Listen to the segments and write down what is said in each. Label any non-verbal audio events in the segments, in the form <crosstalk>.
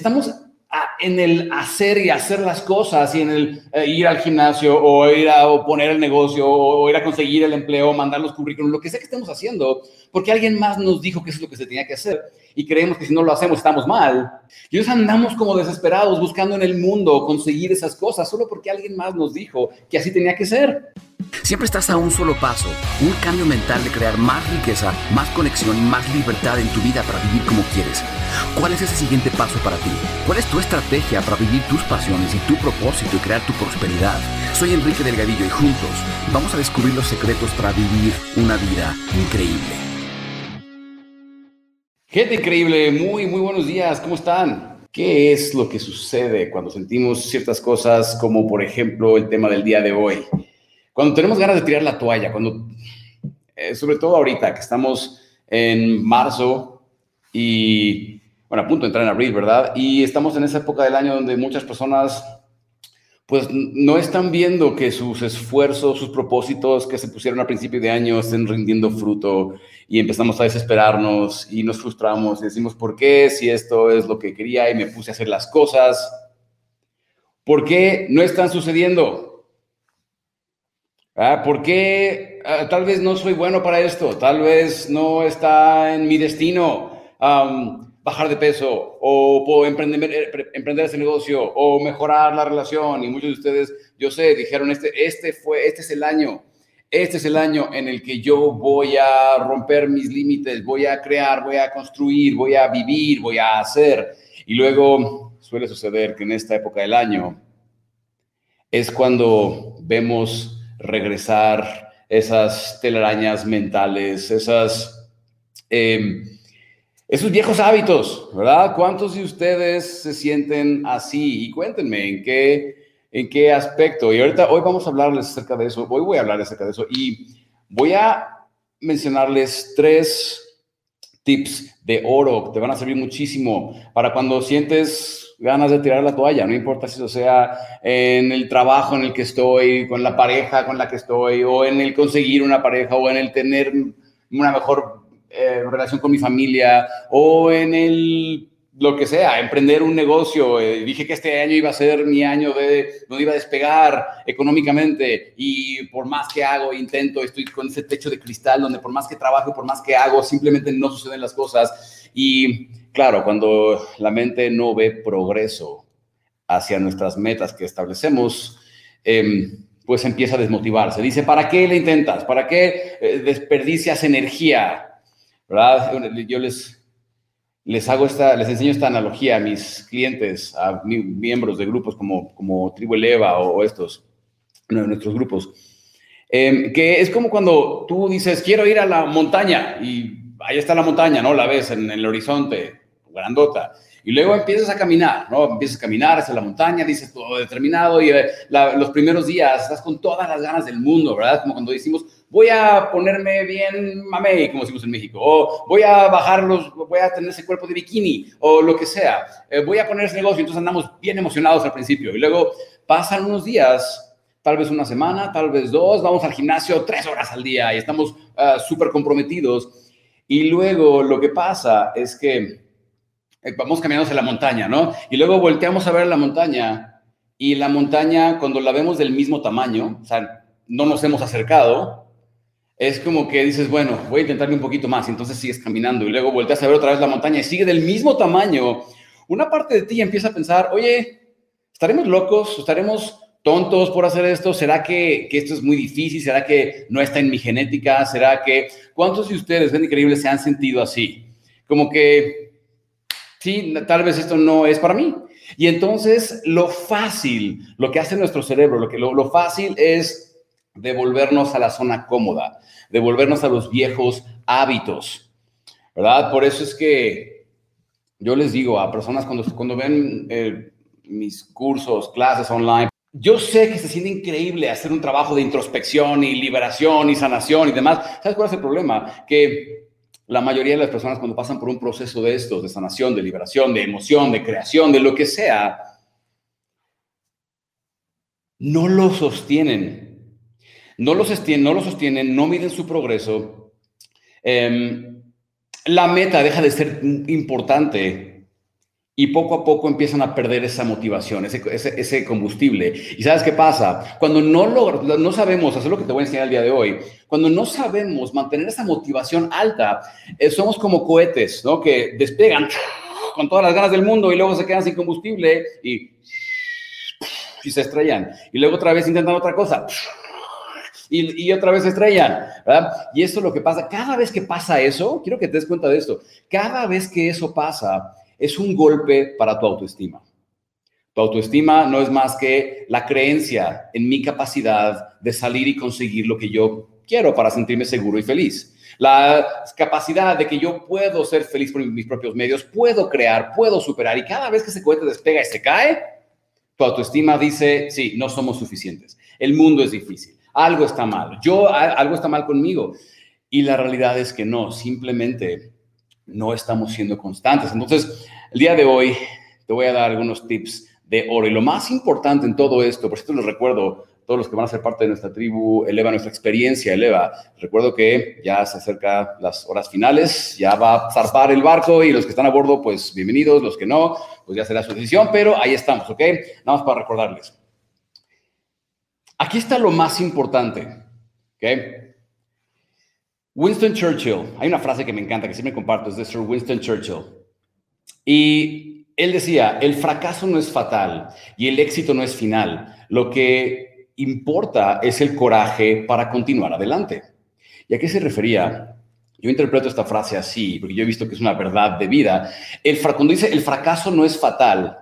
estamos en el hacer y hacer las cosas y en el eh, ir al gimnasio o ir a poner el negocio o, ir a conseguir el empleo, mandar los currículums, lo que sea que estemos haciendo, porque alguien más nos dijo que es lo que se tenía que hacer y creemos que si no lo hacemos estamos mal. Y nos andamos como desesperados buscando en el mundo conseguir esas cosas solo porque alguien más nos dijo que así tenía que ser. Siempre estás a un solo paso, un cambio mental de crear más riqueza, más conexión y más libertad en tu vida para vivir como quieres. ¿Cuál es ese siguiente paso para ti? ¿Cuál es tu estrategia para vivir tus pasiones y tu propósito y crear tu prosperidad? Soy Enrique Delgadillo y juntos vamos a descubrir los secretos para vivir una vida increíble. Gente increíble, muy, muy buenos días, ¿cómo están? ¿Qué es lo que sucede cuando sentimos ciertas cosas como por ejemplo el tema del día de hoy? Cuando tenemos ganas de tirar la toalla, cuando, eh, sobre todo ahorita que estamos en marzo y, bueno, a punto de entrar en abril, ¿verdad? Y estamos en esa época del año donde muchas personas, pues, no están viendo que sus esfuerzos, sus propósitos que se pusieron al principio de año estén rindiendo fruto y empezamos a desesperarnos y nos frustramos y decimos, ¿por qué? Si esto es lo que quería y me puse a hacer las cosas, ¿por qué no están sucediendo? Ah, ¿Por qué ah, tal vez no soy bueno para esto? Tal vez no está en mi destino bajar de peso o, emprender, eh, emprender ese negocio o mejorar la relación. Y muchos de ustedes, yo sé, dijeron, este, este, fue, este es el año. Este es el año en el que yo voy a romper mis límites, voy a crear, voy a construir, voy a vivir, voy a hacer. Y luego suele suceder que en esta época del año es cuando vemos regresar esas telarañas mentales, esas, em, esos viejos hábitos, ¿verdad? ¿Cuántos de ustedes se sienten así? Y cuéntenme en qué, en qué aspecto. Y ahorita, hoy vamos a hablarles acerca de eso, hoy voy a hablar acerca de eso y voy a mencionarles tres tips de oro que te van a servir muchísimo para cuando sientes ganas de tirar la toalla, no importa si eso sea en el trabajo en el que estoy, con la pareja con la que estoy, o en el conseguir una pareja, o en el tener una mejor eh, relación con mi familia, o en el lo que sea, emprender un negocio. Eh, dije que este año iba a ser mi año de donde iba a despegar económicamente y por más que hago, intento, estoy con ese techo de cristal donde por más que trabajo, por más que hago, simplemente no suceden las cosas. Y claro, cuando la mente no ve progreso hacia nuestras metas que establecemos, em, pues empieza a desmotivarse. Dice, ¿para qué le intentas? ¿Para qué eh, desperdicias energía? ¿Verdad? Yo les, les hago esta, les enseño esta analogía a mis clientes, a miembros de grupos como, como Tribu Eleva o, estos, nuestros grupos, em, que es como cuando tú dices, quiero ir a la montaña y ahí está la montaña, ¿no? La ves en el horizonte grandota. Y luego empiezas a caminar, ¿no? Empiezas a caminar hacia la montaña, dices todo determinado y eh, los primeros días estás con todas las ganas del mundo, ¿verdad? Como cuando decimos, voy a ponerme bien mamey, como decimos en México, o voy a bajar los, voy a tener ese cuerpo de bikini, o lo que sea, eh, voy a poner ese negocio, entonces andamos bien emocionados al principio. Y luego pasan unos días, tal vez una semana, tal vez dos, vamos al gimnasio tres horas al día y estamos uh, súper comprometidos. Y luego lo que pasa es que eh, vamos caminando hacia la montaña, ¿no? Y luego volteamos a ver la montaña y la montaña, cuando la vemos del mismo tamaño, o sea, no nos hemos acercado, es como que dices, bueno, voy a intentarle un poquito más, y entonces sigues caminando y luego volteas a ver otra vez la montaña y sigue del mismo tamaño. Una parte de ti empieza a pensar, oye, ¿estaremos locos? ¿Estaremos tontos por hacer esto? ¿Será que, que, esto es muy difícil? ¿Será que no está en mi genética? ¿Será que... ¿Cuántos de ustedes, ven increíble, se han sentido así? Como que sí, tal vez esto no es para mí. Y entonces lo fácil, lo que hace nuestro cerebro, lo, que, lo, fácil es devolvernos a la zona cómoda, devolvernos a los viejos hábitos, ¿verdad? Por eso es que yo les digo a personas cuando, cuando ven eh, mis cursos, clases online, yo sé que se siente increíble hacer un trabajo de introspección y liberación y sanación y demás. ¿Sabes cuál es el problema? Que la mayoría de las personas cuando pasan por un proceso de estos, de sanación, de liberación, de emoción, de creación, de lo que sea, no lo sostienen. No lo sostienen, no, lo miden su progreso. Em, la meta deja de ser importante y poco a poco empiezan a perder esa motivación, ese, combustible. ¿Y sabes qué pasa? Cuando no, no sabemos hacer lo que te voy a enseñar el día de hoy, cuando no sabemos mantener esa motivación alta, eh, somos como cohetes, ¿no? Que despegan <laughs> con todas las ganas del mundo y luego se quedan sin combustible y se estrellan. Y luego otra vez intentan otra cosa. Y, y, otra vez estrellan, ¿verdad? Y eso es lo que pasa. Cada vez que pasa eso, quiero que te des cuenta de esto, cada vez que eso pasa, es un golpe para tu autoestima. Tu autoestima no es más que la creencia en mi capacidad de salir y conseguir lo que yo quiero para sentirme seguro y feliz. La capacidad de que yo puedo ser feliz por mis propios medios, puedo crear, puedo superar. Y cada vez que ese cohete despega y se cae, tu autoestima dice, sí, no somos suficientes. El mundo es difícil. Algo está mal. Yo, algo está mal conmigo. Y la realidad es que no, simplemente no estamos siendo constantes. Entonces, el día de hoy te voy a dar algunos tips de oro. Y lo más importante en todo esto, por cierto les recuerdo, todos los que van a ser parte de nuestra tribu, eleva nuestra experiencia, eleva. Recuerdo que ya se acerca las horas finales, ya va a zarpar el barco y los que están a bordo, pues bienvenidos, los que no, pues ya será su decisión, pero ahí estamos, ¿ok? Nada más para recordarles. Aquí está lo más importante, ¿ok? Winston Churchill, hay una frase que me encanta, que siempre comparto, es de Sir Winston Churchill. Y él decía, el fracaso no es fatal y el éxito no es final. Lo que importa es el coraje para continuar adelante. ¿Y a qué se refería? Yo interpreto esta frase así, porque yo he visto que es una verdad de vida. Cuando dice el fracaso no es fatal,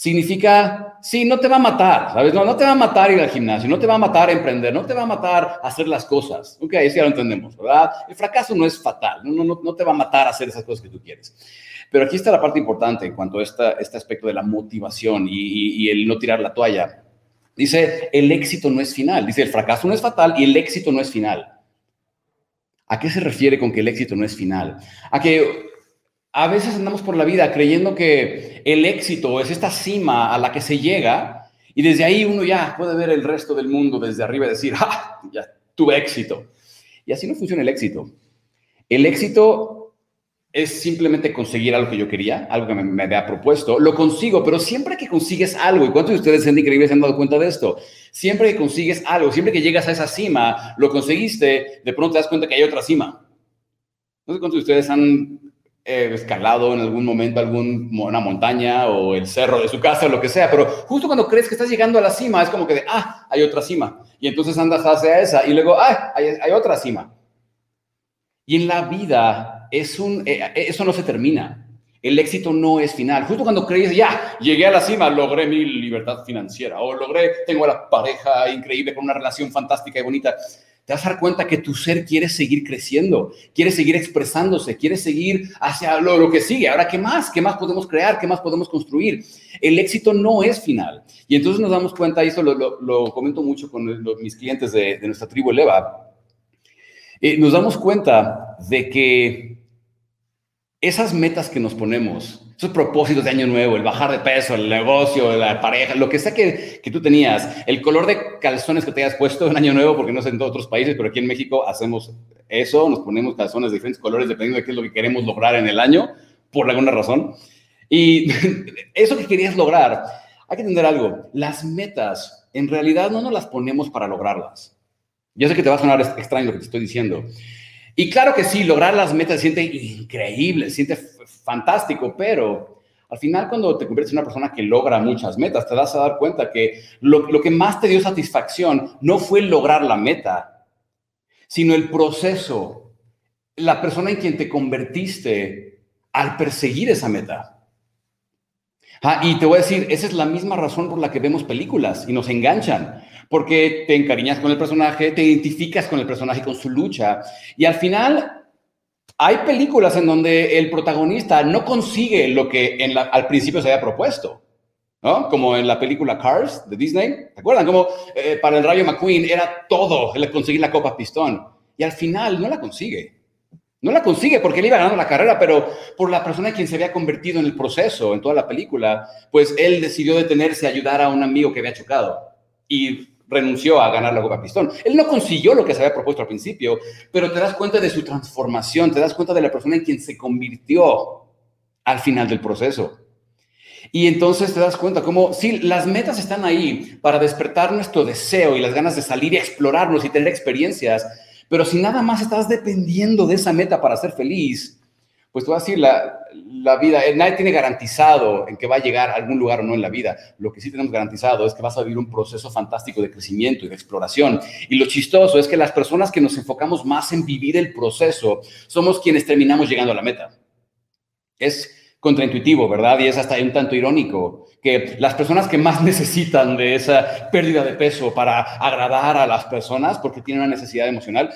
significa, sí, no te va a matar, ¿sabes? No, no te va a matar ir al gimnasio, no te va a matar emprender, no te va a matar hacer las cosas. Ok, eso ya lo entendemos, ¿verdad? El fracaso no es fatal, no, no, no te va a matar hacer esas cosas que tú quieres. Pero aquí está la parte importante en cuanto a esta, este aspecto de la motivación y, y el no tirar la toalla. Dice, el éxito no es final. Dice, el fracaso no es fatal y el éxito no es final. ¿A qué se refiere con que el éxito no es final? A que a veces andamos por la vida creyendo que el éxito es esta cima a la que se llega y desde ahí uno ya puede ver el resto del mundo desde arriba y decir, ¡ah! Ya tuve éxito. Y así no funciona el éxito. El éxito es simplemente conseguir algo que yo quería, algo que me, había propuesto. Lo consigo, pero siempre que consigues algo, ¿y cuántos de ustedes en increíbles se han dado cuenta de esto? Siempre que consigues algo, siempre que llegas a esa cima, lo conseguiste, de pronto te das cuenta que hay otra cima. No sé cuántos de ustedes han eh, escalado en algún momento alguna montaña o el cerro de su casa o lo que sea, pero justo cuando crees que estás llegando a la cima, es como que de, ah, hay otra cima. Y entonces andas hacia esa y luego, ah, hay, hay otra cima. Y en la vida es un, eh, eh, eso no se termina. El éxito no es final. Justo cuando crees, ya, llegué a la cima, logré mi libertad financiera o logré, tengo a la pareja increíble con una relación fantástica y bonita, te vas a dar cuenta que tu ser quiere seguir creciendo, quiere seguir expresándose, quiere seguir hacia lo, lo que sigue. Ahora, ¿qué más? ¿Qué más podemos crear? ¿Qué más podemos construir? El éxito no es final. Y entonces nos damos cuenta, y eso lo, comento mucho con mis clientes de, nuestra tribu Eleva, eh, nos damos cuenta de que esas metas que nos ponemos, esos propósitos de año nuevo, el bajar de peso, el negocio, la pareja, lo que sea que, que tú tenías, el color de calzones que te hayas puesto en año nuevo, porque no sé en otros países, pero aquí en México hacemos eso, nos ponemos calzones de diferentes colores dependiendo de qué es lo que queremos lograr en el año, por alguna razón. Y <laughs> eso que querías lograr, hay que entender algo, las metas en realidad no nos las ponemos para lograrlas. Yo sé que te va a sonar extraño lo que te estoy diciendo, y claro que sí, lograr las metas siente increíble, siente fantástico, pero al final cuando te conviertes en una persona que logra muchas metas, te das a dar cuenta que lo, lo que más te dio satisfacción no fue lograr la meta, sino el proceso, la persona en quien te convertiste al perseguir esa meta. Ah, y te voy a decir, esa es la misma razón por la que vemos películas y nos enganchan porque te encariñas con el personaje, te identificas con el personaje, con su lucha, y al final hay películas en donde el protagonista no consigue lo que al principio se había propuesto. ¿no? Como en la película Cars de Disney. ¿Se acuerdan? Como eh, para el Rayo McQueen era todo el conseguir la Copa Pistón. Y al final no la consigue. No la consigue porque él iba ganando la carrera, pero por la persona en quien se había convertido en el proceso, en toda la película, pues él decidió detenerse a ayudar a un amigo que había chocado. Y renunció a ganar la Copa Pistón. Él no consiguió lo que se había propuesto al principio, pero te das cuenta de su transformación, te das cuenta de la persona en quien se convirtió al final del proceso. Y entonces te das cuenta cómo, sí, las metas están ahí para despertar nuestro deseo y las ganas de salir y explorarnos y tener experiencias, pero si nada más estás dependiendo de esa meta para ser feliz, pues tú vas a decir, la, la vida, eh, nadie tiene garantizado en que va a llegar a algún lugar o no en la vida. Lo que sí tenemos garantizado es que vas a vivir un proceso fantástico de crecimiento y de exploración. Y lo chistoso es que las personas que nos enfocamos más en vivir el proceso somos quienes terminamos llegando a la meta. Es contraintuitivo, ¿verdad? Y es hasta un tanto irónico que las personas que más necesitan de esa pérdida de peso para agradar a las personas porque tienen una necesidad emocional,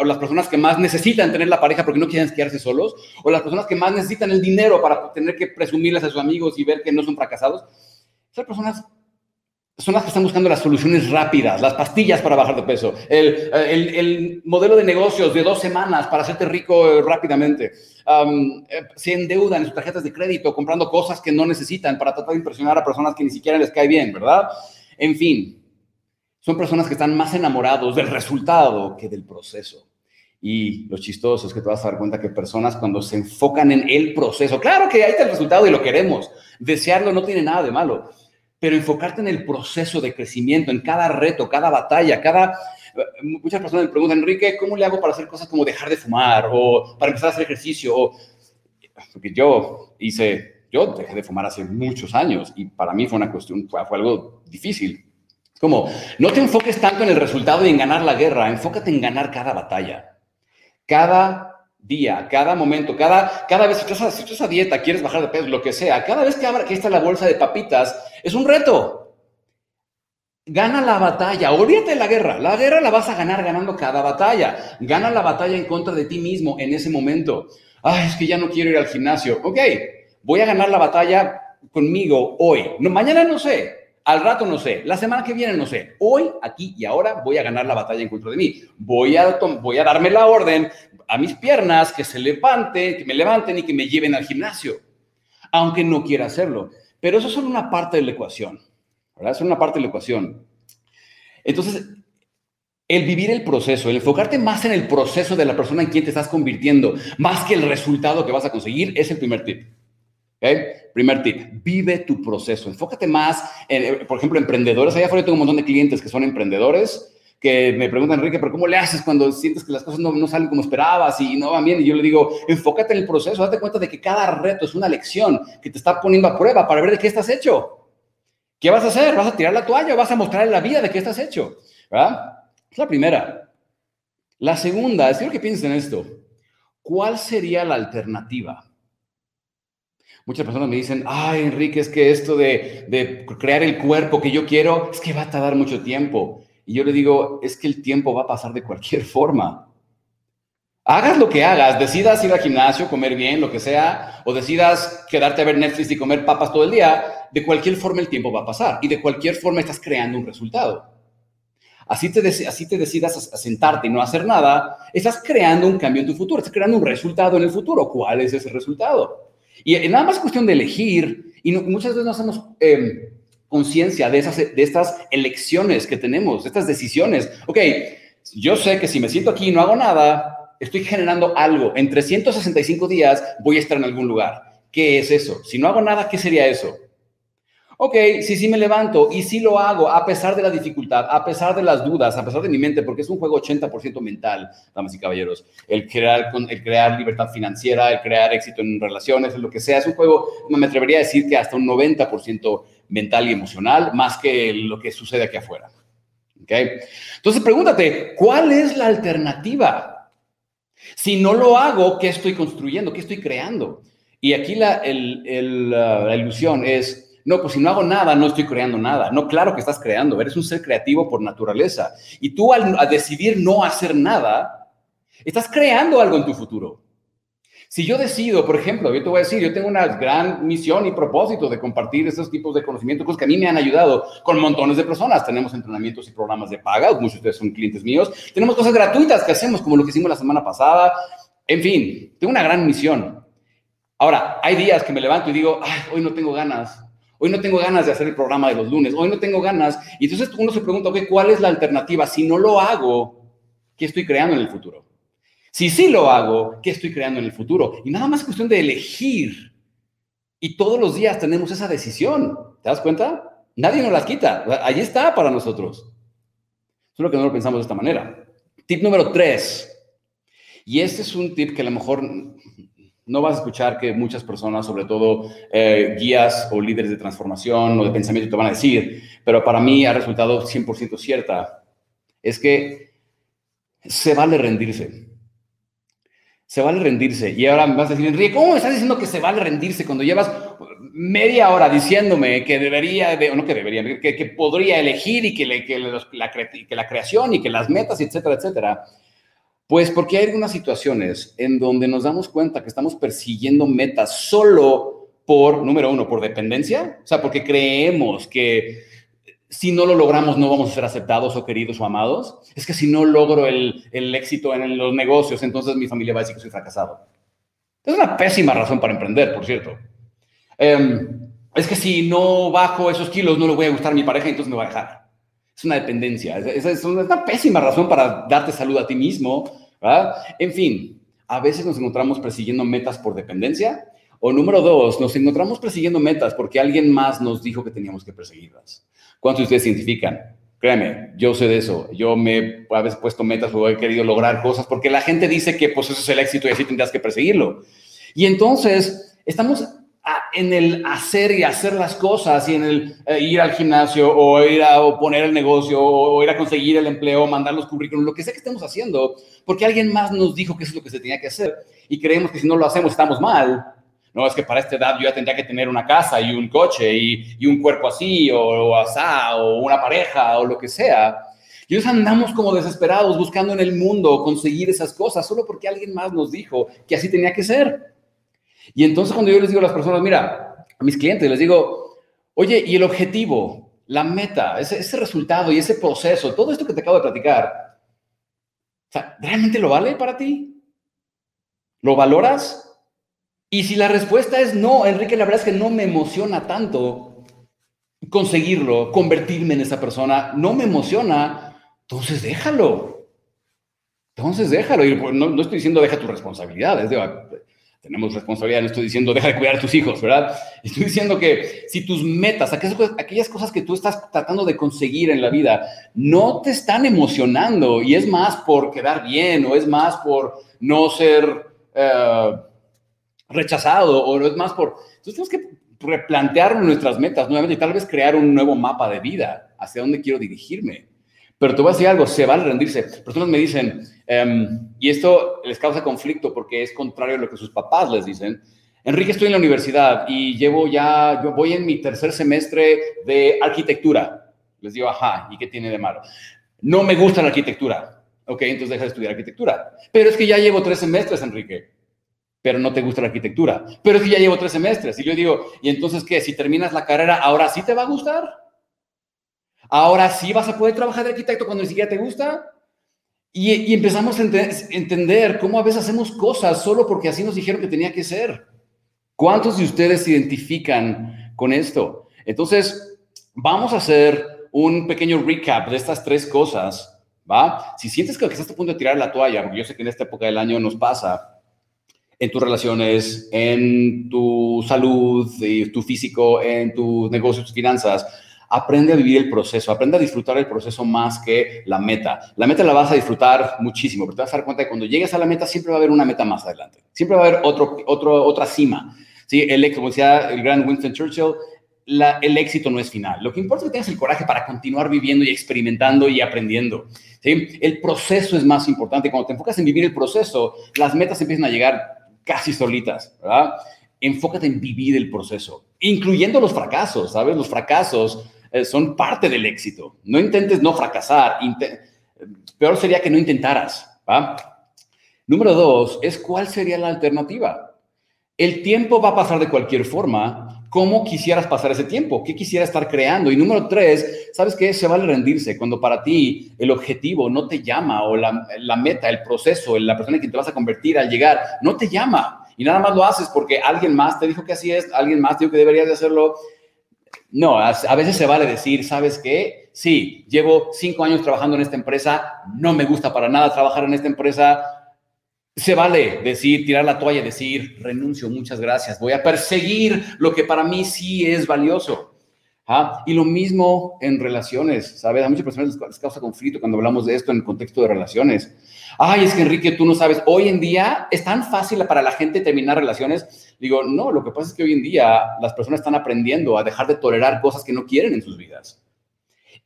o las personas que más necesitan tener la pareja porque no quieren quedarse solos, o las personas que más necesitan el dinero para tener que presumirles a sus amigos y ver que no son fracasados, esas personas son las que están buscando las soluciones rápidas, las pastillas para bajar de peso, el, el, modelo de negocios de dos semanas para hacerte rico eh, rápidamente. Eh, se endeudan en sus tarjetas de crédito comprando cosas que no necesitan para tratar de impresionar a personas que ni siquiera les cae bien, ¿verdad? En fin, son personas que están más enamorados del resultado que del proceso. Y lo chistoso es que te vas a dar cuenta que personas cuando se enfocan en el proceso, claro que ahí está el resultado y lo queremos, desearlo no tiene nada de malo pero enfocarte en el proceso de crecimiento, en cada reto, cada batalla, cada... Muchas personas me preguntan, Enrique, ¿cómo le hago para hacer cosas como dejar de fumar o para empezar a hacer ejercicio? O... Porque yo hice, yo dejé de fumar hace muchos años y para mí fue una cuestión, fue, fue algo difícil. Como, no te enfoques tanto en el resultado y en ganar la guerra, enfócate en ganar cada batalla. Cada día, cada momento, cada, cada vez, si estás, si a dieta, quieres bajar de peso, lo que sea, cada vez que, abra, que está la bolsa de papitas, es un reto. Gana la batalla, olvídate de la guerra. La guerra la vas a ganar ganando cada batalla. Gana la batalla en contra de ti mismo en ese momento. Ay, es que ya no quiero ir al gimnasio. Ok, voy a ganar la batalla conmigo hoy. No, mañana no sé, al rato no sé, la semana que viene no sé. Hoy, aquí y ahora voy a ganar la batalla en contra de mí. Voy a, voy a darme la orden a mis piernas que se levanten, que me levanten y que me lleven al gimnasio. Aunque no quiera hacerlo. Pero eso es solo una parte de la ecuación. ¿verdad? Es una parte de la ecuación. Entonces, el vivir el proceso, el enfocarte más en el proceso de la persona en quien te estás convirtiendo, más que el resultado que vas a conseguir, es el primer tip. Primer tip, vive tu proceso. Enfócate más en, eh, por ejemplo, emprendedores. Allá afuera tengo un montón de clientes que son emprendedores que me preguntan, Enrique, pero ¿cómo le haces cuando sientes que las cosas no, no, salen como esperabas y no van bien? Y yo le digo, enfócate en el proceso, date cuenta de que cada reto es una lección que te está poniendo a prueba para ver de qué estás hecho. ¿Qué vas a hacer? ¿Vas a tirar la toalla o vas a mostrar la vida de qué estás hecho? ¿Verdad? Es la primera. La segunda, es quiero que piensen en esto. ¿Cuál sería la alternativa? Muchas personas me dicen, ay, Enrique, es que esto de, de, crear el cuerpo que yo quiero, es que va a tardar mucho tiempo. Y yo le digo, es que el tiempo va a pasar de cualquier <laughs> forma. Hagas lo que hagas, decidas ir al gimnasio, comer bien, lo que sea, o decidas quedarte a ver Netflix y comer papas todo el día, de cualquier forma el tiempo va a pasar y de cualquier forma estás creando un resultado. Así te, así te decidas a sentarte y no hacer nada, estás creando un cambio en tu futuro, estás creando un resultado en el futuro. ¿Cuál es ese resultado? Y nada más cuestión de elegir, y muchas veces no hacemos em, conciencia de, de estas elecciones que tenemos, de estas decisiones. Ok, yo sé que si me siento aquí y no hago nada, estoy generando algo. En 365 días voy a estar en algún lugar. ¿Qué es eso? Si no hago nada, ¿qué sería eso? Ok, sí, sí me levanto y sí lo hago a pesar de la dificultad, a pesar de las dudas, a pesar de mi mente, porque es un juego 80% mental, damas y caballeros. El crear, el crear libertad financiera, el crear éxito en relaciones, lo que sea, es un juego, me atrevería a decir que hasta un 90% mental y emocional, más que lo que sucede aquí afuera. ¿Ok? Entonces pregúntate, ¿cuál es la alternativa? Si no lo hago, ¿qué estoy construyendo? ¿Qué estoy creando? Y aquí la, la ilusión es no, pues si no hago nada, no estoy creando nada. No, claro que estás creando, eres un ser creativo por naturaleza. Y tú al, decidir no hacer nada, estás creando algo en tu futuro. Si yo decido, por ejemplo, yo te voy a decir, yo tengo una gran misión y propósito de compartir estos tipos de conocimientos, cosas que a mí me han ayudado con montones de personas. Tenemos entrenamientos y programas de paga, muchos de ustedes son clientes míos. Tenemos cosas gratuitas que hacemos, como lo que hicimos la semana pasada. En fin, tengo una gran misión. Ahora, hay días que me levanto y digo, ay, hoy no tengo ganas. Hoy no tengo ganas de hacer el programa de los lunes. Hoy no tengo ganas. Y entonces uno se pregunta, ok, ¿cuál es la alternativa? Si no lo hago, ¿qué estoy creando en el futuro? Si sí lo hago, ¿qué estoy creando en el futuro? Y nada más es cuestión de elegir Y todos los días tenemos esa decisión. ¿Te das cuenta? Nadie nos las quita. Allí está para nosotros. Solo que no lo pensamos de esta manera. Tip número tres. Y este es un tip que a lo mejor no vas a escuchar que muchas personas, sobre todo eh, guías o líderes de transformación o de pensamiento, te van a decir, pero para mí ha resultado 100% cierta. Es que se vale rendirse. Se vale rendirse. Y ahora me vas a decir, Enrique, ¿cómo me estás diciendo que se vale rendirse cuando llevas media hora diciéndome que debería, o no que debería, que, podría elegir y que, la, que la creación y que las metas, etcétera, etcétera? Pues porque hay algunas situaciones en donde nos damos cuenta que estamos persiguiendo metas solo por, número uno, por dependencia, o sea, porque creemos que si no lo logramos no vamos a ser aceptados o queridos o amados. Es que si no logro el, éxito en los negocios, entonces mi familia va a decir que soy fracasado. Es una pésima razón para emprender, por cierto. Em, es que si no bajo esos kilos no le voy a gustar a mi pareja, entonces me va a dejar. Es una dependencia. Es, es una pésima razón para darte salud a ti mismo. ¿verdad? En fin, a veces nos encontramos persiguiendo metas por dependencia. O número dos, nos encontramos persiguiendo metas porque alguien más nos dijo que teníamos que perseguirlas. ¿Cuántos de ustedes se identifican? Créeme, yo sé de eso. Yo me a veces puesto metas o he querido lograr cosas porque la gente dice que pues eso es el éxito y así tendrás que perseguirlo. Y entonces estamos en el hacer y hacer las cosas y en el eh, ir al gimnasio o ir a poner el negocio o, ir a conseguir el empleo, mandar los currículums, lo que sea que estemos haciendo, porque alguien más nos dijo que eso es lo que se tenía que hacer y creemos que si no lo hacemos estamos mal. No, es que para esta edad yo ya tendría que tener una casa y un coche y, un cuerpo así o, o o una pareja o lo que sea. Y nos andamos como desesperados buscando en el mundo conseguir esas cosas solo porque alguien más nos dijo que así tenía que ser. Y entonces cuando yo les digo a las personas, mira, a mis clientes les digo, oye, ¿y el objetivo, la meta, ese, ese resultado y ese proceso, todo esto que te acabo de platicar, ¿realmente lo vale para ti? ¿Lo valoras? Y si la respuesta es no, Enrique, la verdad es que no me emociona tanto conseguirlo, convertirme en esa persona, no me emociona, entonces déjalo. Entonces déjalo. Y no, no estoy diciendo deja tus responsabilidades, tenemos responsabilidad, no estoy diciendo deja de cuidar a tus hijos, ¿verdad? Estoy diciendo que si tus metas, aquellas cosas que tú estás tratando de conseguir en la vida, no te están emocionando y es más por quedar bien o es más por no ser eh, rechazado o no es más por... Entonces tenemos que replantear nuestras metas nuevamente y tal vez crear un nuevo mapa de vida hacia dónde quiero dirigirme. Pero te voy a decir algo, se vale rendirse. Personas me dicen, em, y esto les causa conflicto porque es contrario a lo que sus papás les dicen. Enrique, estoy en la universidad y llevo ya, yo voy en mi tercer semestre de arquitectura. Les digo, ajá, ¿y qué tiene de malo? No me gusta la arquitectura. Ok, entonces deja de estudiar arquitectura. Pero es que ya llevo tres semestres, Enrique. Pero no te gusta la arquitectura. Pero es que ya llevo tres semestres. Y yo digo, ¿y entonces qué? Si terminas la carrera, ¿ahora sí te va a gustar? Ahora sí vas a poder trabajar de arquitecto cuando ni siquiera te gusta. Y, empezamos a entender cómo a veces hacemos cosas solo porque así nos dijeron que tenía que ser. ¿Cuántos de ustedes se identifican con esto? Entonces, vamos a hacer un pequeño recap de estas tres cosas, ¿va? Si sientes que estás a punto de tirar la toalla, porque yo sé que en esta época del año nos pasa, en tus relaciones, en tu salud, y tu físico, en tus negocios, tus finanzas, aprende a vivir el proceso, aprende a disfrutar el proceso más que la meta. La meta la vas a disfrutar muchísimo, pero te vas a dar cuenta que cuando llegues a la meta siempre va a haber una meta más adelante. Siempre va a haber otro, otro, otra cima. ¿Sí? El, como decía el gran Winston Churchill, el éxito no es final. Lo que importa es que tengas el coraje para continuar viviendo y experimentando y aprendiendo. ¿sí? El proceso es más importante. Cuando te enfocas en vivir el proceso, las metas empiezan a llegar casi solitas, ¿verdad? Enfócate en vivir el proceso, incluyendo los fracasos, ¿sabes? Los fracasos eh, son parte del éxito. No intentes no fracasar. Peor sería que no intentaras. Número dos es cuál sería la alternativa. El tiempo va a pasar de cualquier forma. ¿Cómo quisieras pasar ese tiempo? ¿Qué quisieras estar creando? Y número tres, ¿sabes qué? Se vale rendirse cuando para ti el objetivo no te llama o la, meta, el proceso, la persona en que te vas a convertir al llegar, no te llama. Y nada más lo haces porque alguien más te dijo que así es, alguien más te dijo que deberías de hacerlo no, a veces se vale decir, ¿sabes qué? Sí, llevo cinco años trabajando en esta empresa, no me gusta para nada trabajar en esta empresa, Se vale decir, tirar la toalla, decir, renuncio, muchas gracias, voy a perseguir lo que para mí sí es valioso. ¿Ah? Y lo mismo en relaciones, ¿sabes? A muchas personas les causa conflicto cuando hablamos de esto en el contexto de relaciones. Ay, es que Enrique, tú no sabes, hoy en día es tan fácil para la gente terminar relaciones. Digo, no, lo que pasa es que hoy en día las personas están aprendiendo a dejar de tolerar cosas que no quieren en sus vidas.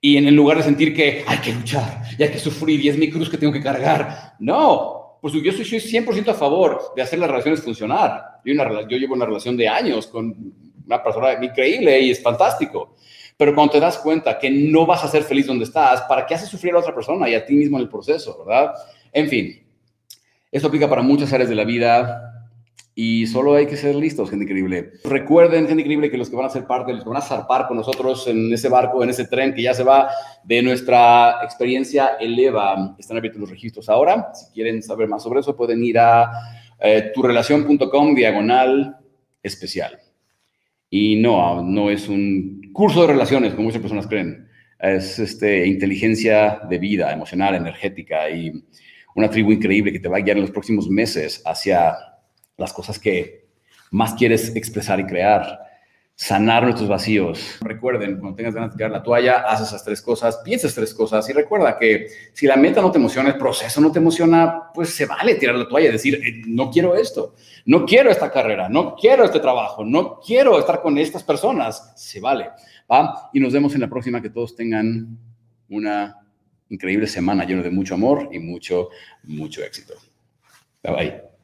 Y en el lugar de sentir que hay que luchar y hay que sufrir y es mi cruz que tengo que cargar, no, pues yo soy, 100% a favor de hacer las relaciones funcionar. Yo, una, yo llevo una relación de años con una persona increíble y es fantástico. Pero cuando te das cuenta que no vas a ser feliz donde estás, ¿para qué haces sufrir a otra persona y a ti mismo en el proceso, verdad? En fin, esto aplica para muchas áreas de la vida y solo hay que ser listos, gente increíble. Recuerden, gente increíble, que los que van a ser parte, los que van a zarpar con nosotros en ese barco, en ese tren que ya se va de nuestra experiencia Eleva, están abiertos los registros ahora. Si quieren saber más sobre eso, pueden ir a eh, turelación.com diagonal especial. Y no, no es un curso de relaciones, como muchas personas creen. Es este, inteligencia de vida, emocional, energética y una tribu increíble que te va a guiar en los próximos meses hacia las cosas que más quieres expresar y crear, sanar nuestros vacíos. Recuerden, cuando tengas ganas de tirar la toalla, haz esas tres cosas, piensas tres cosas y recuerda que si la meta no te emociona, el proceso no te emociona, pues se vale tirar la toalla y decir, eh, no quiero esto, no quiero esta carrera, no quiero este trabajo, no quiero estar con estas personas, se vale. ¿va? Y nos vemos en la próxima, que todos tengan una increíble semana llena de mucho amor y mucho, mucho éxito. Bye bye.